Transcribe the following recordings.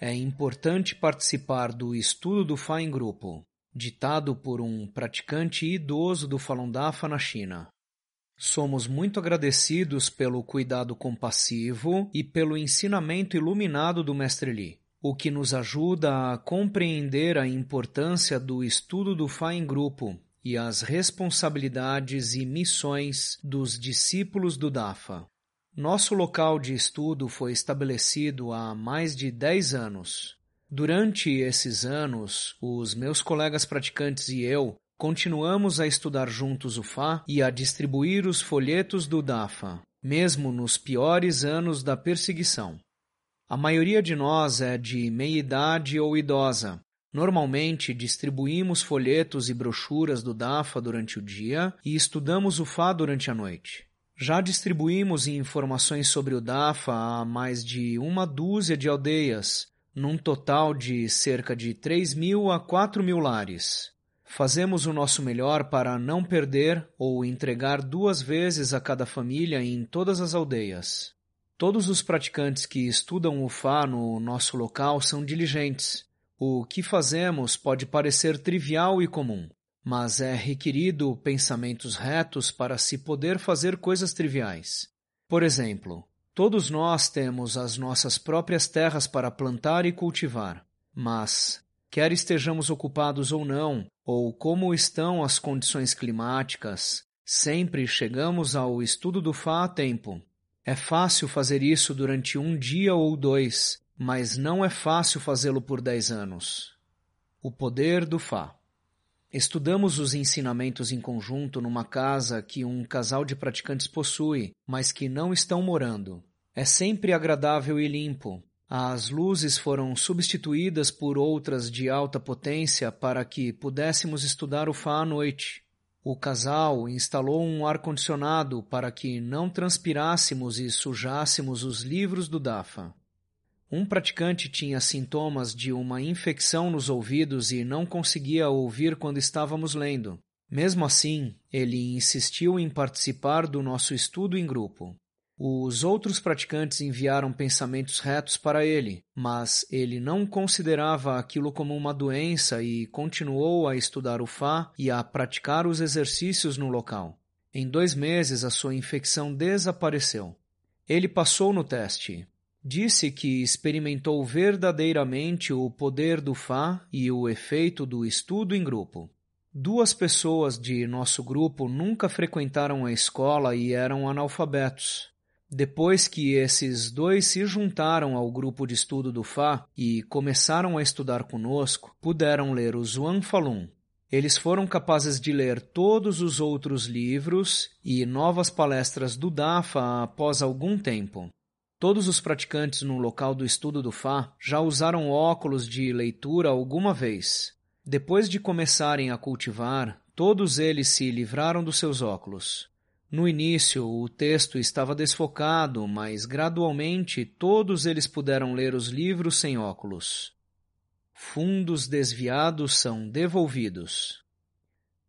É importante participar do estudo do Fá em grupo, ditado por um praticante idoso do Falun Dafa na China. Somos muito agradecidos pelo cuidado compassivo e pelo ensinamento iluminado do Mestre Li, o que nos ajuda a compreender a importância do estudo do Fá em grupo e as responsabilidades e missões dos discípulos do Dafa. Nosso local de estudo foi estabelecido há mais de 10 anos. Durante esses anos, os meus colegas praticantes e eu continuamos a estudar juntos o Fá e a distribuir os folhetos do Dafa, mesmo nos piores anos da perseguição. A maioria de nós é de meia idade ou idosa, Normalmente, distribuímos folhetos e brochuras do DAFA durante o dia e estudamos o Fá durante a noite. Já distribuímos informações sobre o DAFA a mais de uma dúzia de aldeias, num total de cerca de 3 mil a 4 mil lares. Fazemos o nosso melhor para não perder ou entregar duas vezes a cada família em todas as aldeias. Todos os praticantes que estudam o Fá no nosso local são diligentes o que fazemos pode parecer trivial e comum, mas é requerido pensamentos retos para se poder fazer coisas triviais. Por exemplo, todos nós temos as nossas próprias terras para plantar e cultivar, mas, quer estejamos ocupados ou não, ou como estão as condições climáticas, sempre chegamos ao estudo do Fá a tempo. É fácil fazer isso durante um dia ou dois, mas não é fácil fazê-lo por dez anos. O poder do Fá. Estudamos os ensinamentos em conjunto numa casa que um casal de praticantes possui, mas que não estão morando. É sempre agradável e limpo. As luzes foram substituídas por outras de alta potência para que pudéssemos estudar o Fá à noite. O casal instalou um ar-condicionado para que não transpirássemos e sujássemos os livros do Dafa. Um praticante tinha sintomas de uma infecção nos ouvidos e não conseguia ouvir quando estávamos lendo. Mesmo assim, ele insistiu em participar do nosso estudo em grupo. Os outros praticantes enviaram pensamentos retos para ele, mas ele não considerava aquilo como uma doença e continuou a estudar o Fá e a praticar os exercícios no local. Em dois meses, a sua infecção desapareceu. Ele passou no teste, disse que experimentou verdadeiramente o poder do Fá e o efeito do estudo em grupo. Duas pessoas de nosso grupo nunca frequentaram a escola e eram analfabetos. Depois que esses dois se juntaram ao grupo de estudo do Fá e começaram a estudar conosco, puderam ler o Zhuang Falun. Eles foram capazes de ler todos os outros livros e novas palestras do Dafa após algum tempo. Todos os praticantes no local do estudo do Fá já usaram óculos de leitura alguma vez. Depois de começarem a cultivar, todos eles se livraram dos seus óculos. No início, o texto estava desfocado, mas gradualmente todos eles puderam ler os livros sem óculos. Fundos desviados são devolvidos.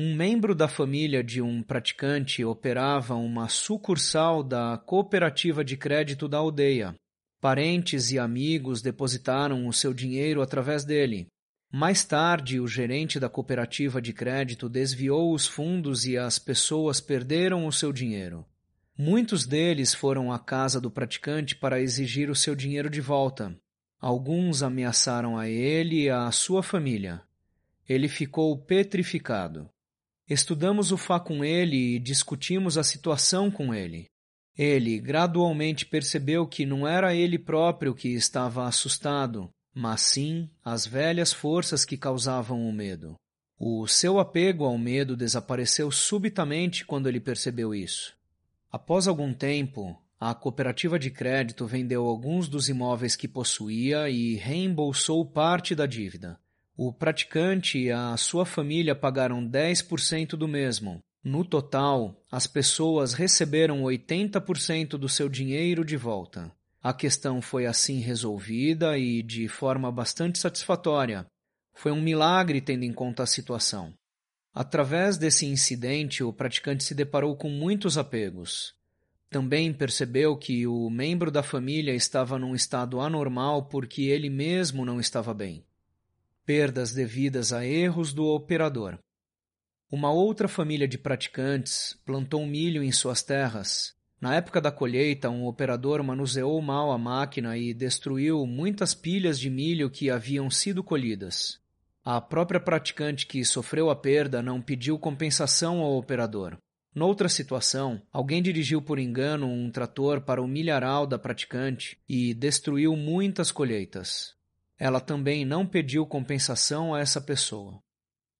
Um membro da família de um praticante operava uma sucursal da cooperativa de crédito da aldeia. Parentes e amigos depositaram o seu dinheiro através dele. Mais tarde, o gerente da cooperativa de crédito desviou os fundos e as pessoas perderam o seu dinheiro. Muitos deles foram à casa do praticante para exigir o seu dinheiro de volta. Alguns ameaçaram a ele e a sua família. Ele ficou petrificado. Estudamos o Fá com ele e discutimos a situação com ele. Ele gradualmente percebeu que não era ele próprio que estava assustado, mas sim as velhas forças que causavam o medo. O seu apego ao medo desapareceu subitamente quando ele percebeu isso. Após algum tempo, a cooperativa de crédito vendeu alguns dos imóveis que possuía e reembolsou parte da dívida. O praticante e a sua família pagaram 10% do mesmo. No total, as pessoas receberam 80% do seu dinheiro de volta. A questão foi assim resolvida e de forma bastante satisfatória. Foi um milagre tendo em conta a situação. Através desse incidente, o praticante se deparou com muitos apegos. Também percebeu que o membro da família estava num estado anormal porque ele mesmo não estava bem. Perdas devidas a erros do operador. Uma outra família de praticantes plantou milho em suas terras. Na época da colheita, um operador manuseou mal a máquina e destruiu muitas pilhas de milho que haviam sido colhidas. A própria praticante que sofreu a perda não pediu compensação ao operador. Noutra situação, alguém dirigiu por engano um trator para o milharal da praticante e destruiu muitas colheitas. Ela também não pediu compensação a essa pessoa.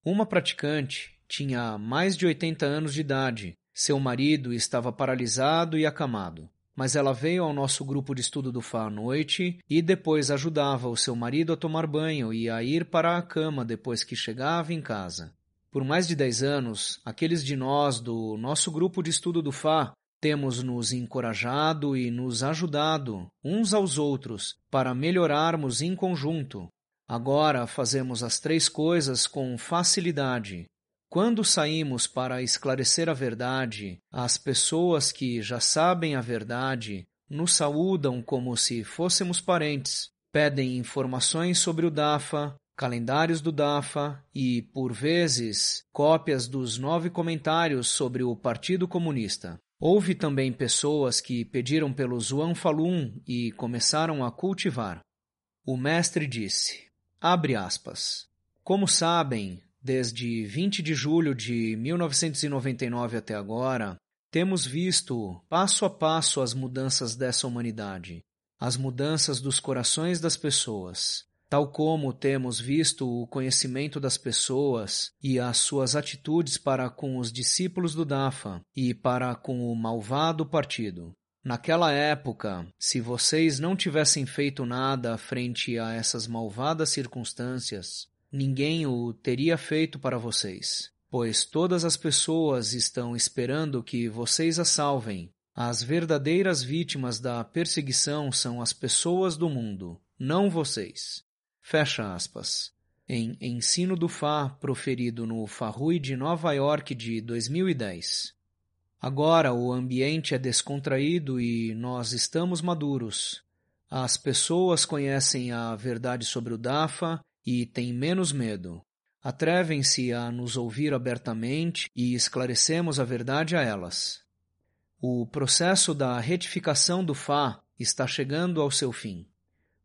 Uma praticante tinha mais de 80 anos de idade. Seu marido estava paralisado e acamado mas ela veio ao nosso grupo de estudo do Fá à noite e depois ajudava o seu marido a tomar banho e a ir para a cama depois que chegava em casa. Por mais de dez anos, aqueles de nós do nosso grupo de estudo do Fá temos nos encorajado e nos ajudado uns aos outros para melhorarmos em conjunto. Agora fazemos as três coisas com facilidade quando saímos para esclarecer a verdade, as pessoas que já sabem a verdade nos saúdam como se fôssemos parentes, pedem informações sobre o DAFA, calendários do DAFA e, por vezes, cópias dos nove comentários sobre o Partido Comunista. Houve também pessoas que pediram pelo Zuan Falun e começaram a cultivar. O mestre disse, abre aspas, como sabem, Desde 20 de julho de 1999 até agora, temos visto passo a passo as mudanças dessa humanidade, as mudanças dos corações das pessoas, tal como temos visto o conhecimento das pessoas e as suas atitudes para com os discípulos do Dafa e para com o malvado partido. Naquela época, se vocês não tivessem feito nada frente a essas malvadas circunstâncias, ninguém o teria feito para vocês, pois todas as pessoas estão esperando que vocês a salvem. As verdadeiras vítimas da perseguição são as pessoas do mundo, não vocês. Fecha aspas. Em Ensino do Fá, proferido no Farrui de Nova York de 2010. Agora o ambiente é descontraído e nós estamos maduros. As pessoas conhecem a verdade sobre o Dafa e têm menos medo. Atrevem-se a nos ouvir abertamente e esclarecemos a verdade a elas. O processo da retificação do Fá está chegando ao seu fim.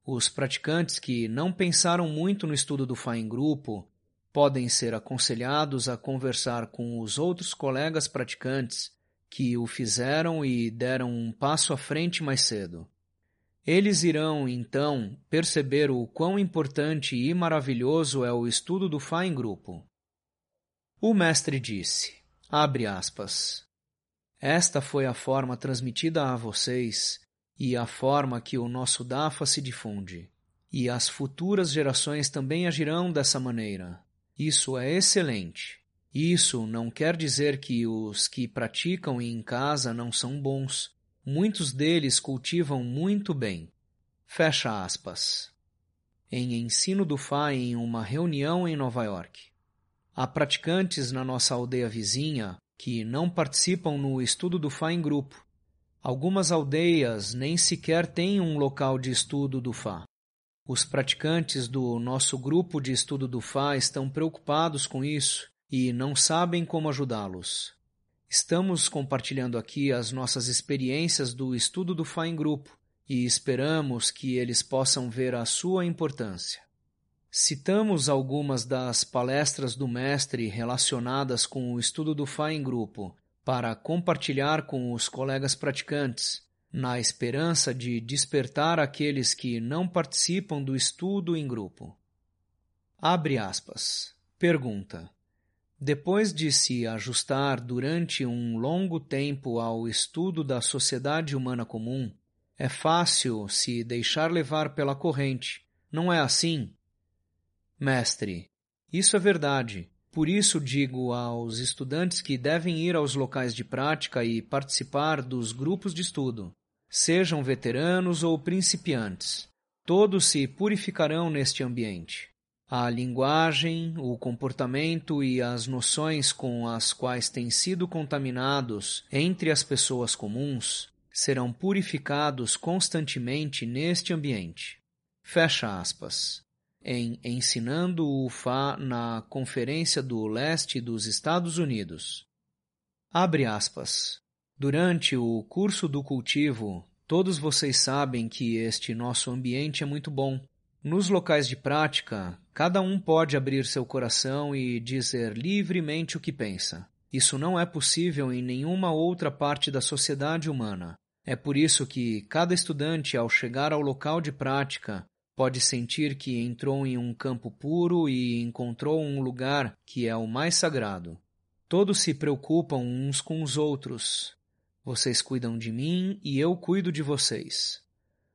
Os praticantes que não pensaram muito no estudo do Fá em grupo podem ser aconselhados a conversar com os outros colegas praticantes que o fizeram e deram um passo à frente mais cedo. Eles irão, então, perceber o quão importante e maravilhoso é o estudo do Fá em grupo. O mestre disse, abre aspas, esta foi a forma transmitida a vocês e a forma que o nosso Dafa se difunde. E as futuras gerações também agirão dessa maneira. Isso é excelente. Isso não quer dizer que os que praticam em casa não são bons, Muitos deles cultivam muito bem. Fecha aspas. Em ensino do Fá em uma reunião em Nova York. Há praticantes na nossa aldeia vizinha que não participam no estudo do Fá em grupo. Algumas aldeias nem sequer têm um local de estudo do Fá. Os praticantes do nosso grupo de estudo do Fá estão preocupados com isso e não sabem como ajudá-los. Estamos compartilhando aqui as nossas experiências do estudo do Fá em grupo e esperamos que eles possam ver a sua importância. Citamos algumas das palestras do mestre relacionadas com o estudo do Fá em grupo para compartilhar com os colegas praticantes, na esperança de despertar aqueles que não participam do estudo em grupo. Abre aspas. Pergunta. Depois de se ajustar durante um longo tempo ao estudo da sociedade humana comum, é fácil se deixar levar pela corrente, não é assim? Mestre, isso é verdade. Por isso digo aos estudantes que devem ir aos locais de prática e participar dos grupos de estudo, sejam veteranos ou principiantes. Todos se purificarão neste ambiente. A linguagem, o comportamento e as noções com as quais têm sido contaminados entre as pessoas comuns serão purificados constantemente neste ambiente. Fecha aspas. Em Ensinando o Fá na Conferência do Leste dos Estados Unidos. Abre aspas. Durante o curso do cultivo, Todos vocês sabem que este nosso ambiente é muito bom. Nos locais de prática, cada um pode abrir seu coração e dizer livremente o que pensa. Isso não é possível em nenhuma outra parte da sociedade humana. É por isso que cada estudante, ao chegar ao local de prática, pode sentir que entrou em um campo puro e encontrou um lugar que é o mais sagrado. Todos se preocupam uns com os outros, vocês cuidam de mim e eu cuido de vocês.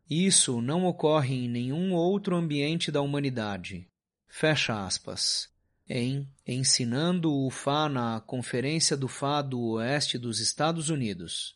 Isso não ocorre em nenhum outro ambiente da humanidade. Fecha aspas. Em Ensinando o Fá na Conferência do Fá do Oeste dos Estados Unidos.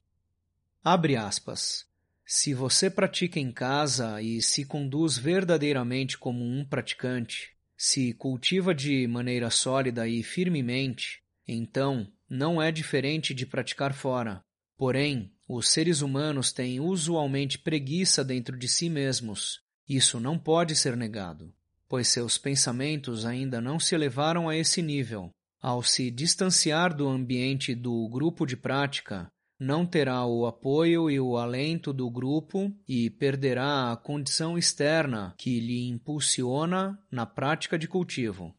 Abre aspas. Se você pratica em casa e se conduz verdadeiramente como um praticante, se cultiva de maneira sólida e firmemente, então não é diferente de praticar fora. Porém, os seres humanos têm usualmente preguiça dentro de si mesmos. Isso não pode ser negado, pois seus pensamentos ainda não se elevaram a esse nível. Ao se distanciar do ambiente do grupo de prática, não terá o apoio e o alento do grupo e perderá a condição externa que lhe impulsiona na prática de cultivo.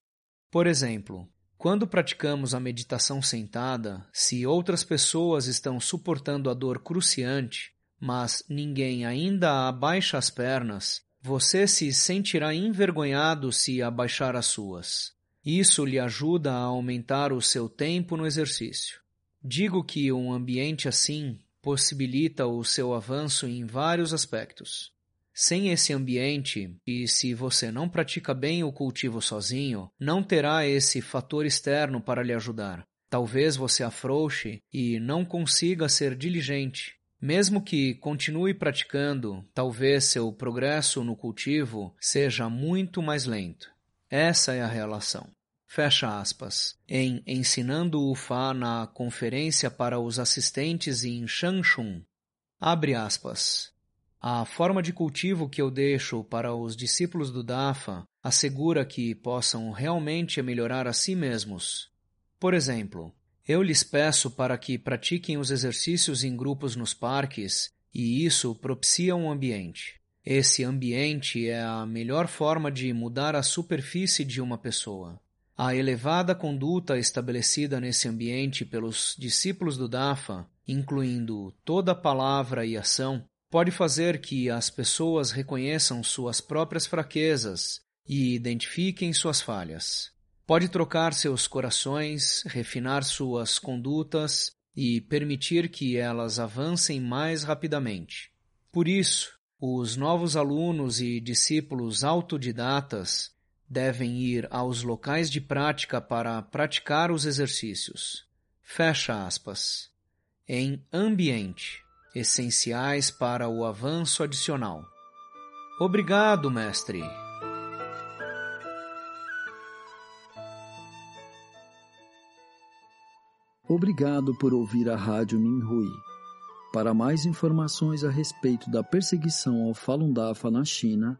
Por exemplo, quando praticamos a meditação sentada, se outras pessoas estão suportando a dor cruciante, mas ninguém ainda abaixa as pernas, você se sentirá envergonhado se abaixar as suas. Isso lhe ajuda a aumentar o seu tempo no exercício. Digo que um ambiente assim possibilita o seu avanço em vários aspectos. Sem esse ambiente, e se você não pratica bem o cultivo sozinho, não terá esse fator externo para lhe ajudar. Talvez você afrouxe e não consiga ser diligente. Mesmo que continue praticando, talvez seu progresso no cultivo seja muito mais lento. Essa é a relação. Fecha aspas. Em Ensinando o Fá na Conferência para os Assistentes em Shangchun, abre aspas. A forma de cultivo que eu deixo para os discípulos do Dafa assegura que possam realmente melhorar a si mesmos. Por exemplo, eu lhes peço para que pratiquem os exercícios em grupos nos parques e isso propicia um ambiente. Esse ambiente é a melhor forma de mudar a superfície de uma pessoa. A elevada conduta estabelecida nesse ambiente pelos discípulos do Dafa, incluindo toda palavra e ação, pode fazer que as pessoas reconheçam suas próprias fraquezas e identifiquem suas falhas. Pode trocar seus corações, refinar suas condutas e permitir que elas avancem mais rapidamente. Por isso, os novos alunos e discípulos autodidatas devem ir aos locais de prática para praticar os exercícios. Fecha aspas. Em ambiente essenciais para o avanço adicional. Obrigado, mestre. Obrigado por ouvir a Rádio Minhui. Para mais informações a respeito da perseguição ao Falun Dafa na China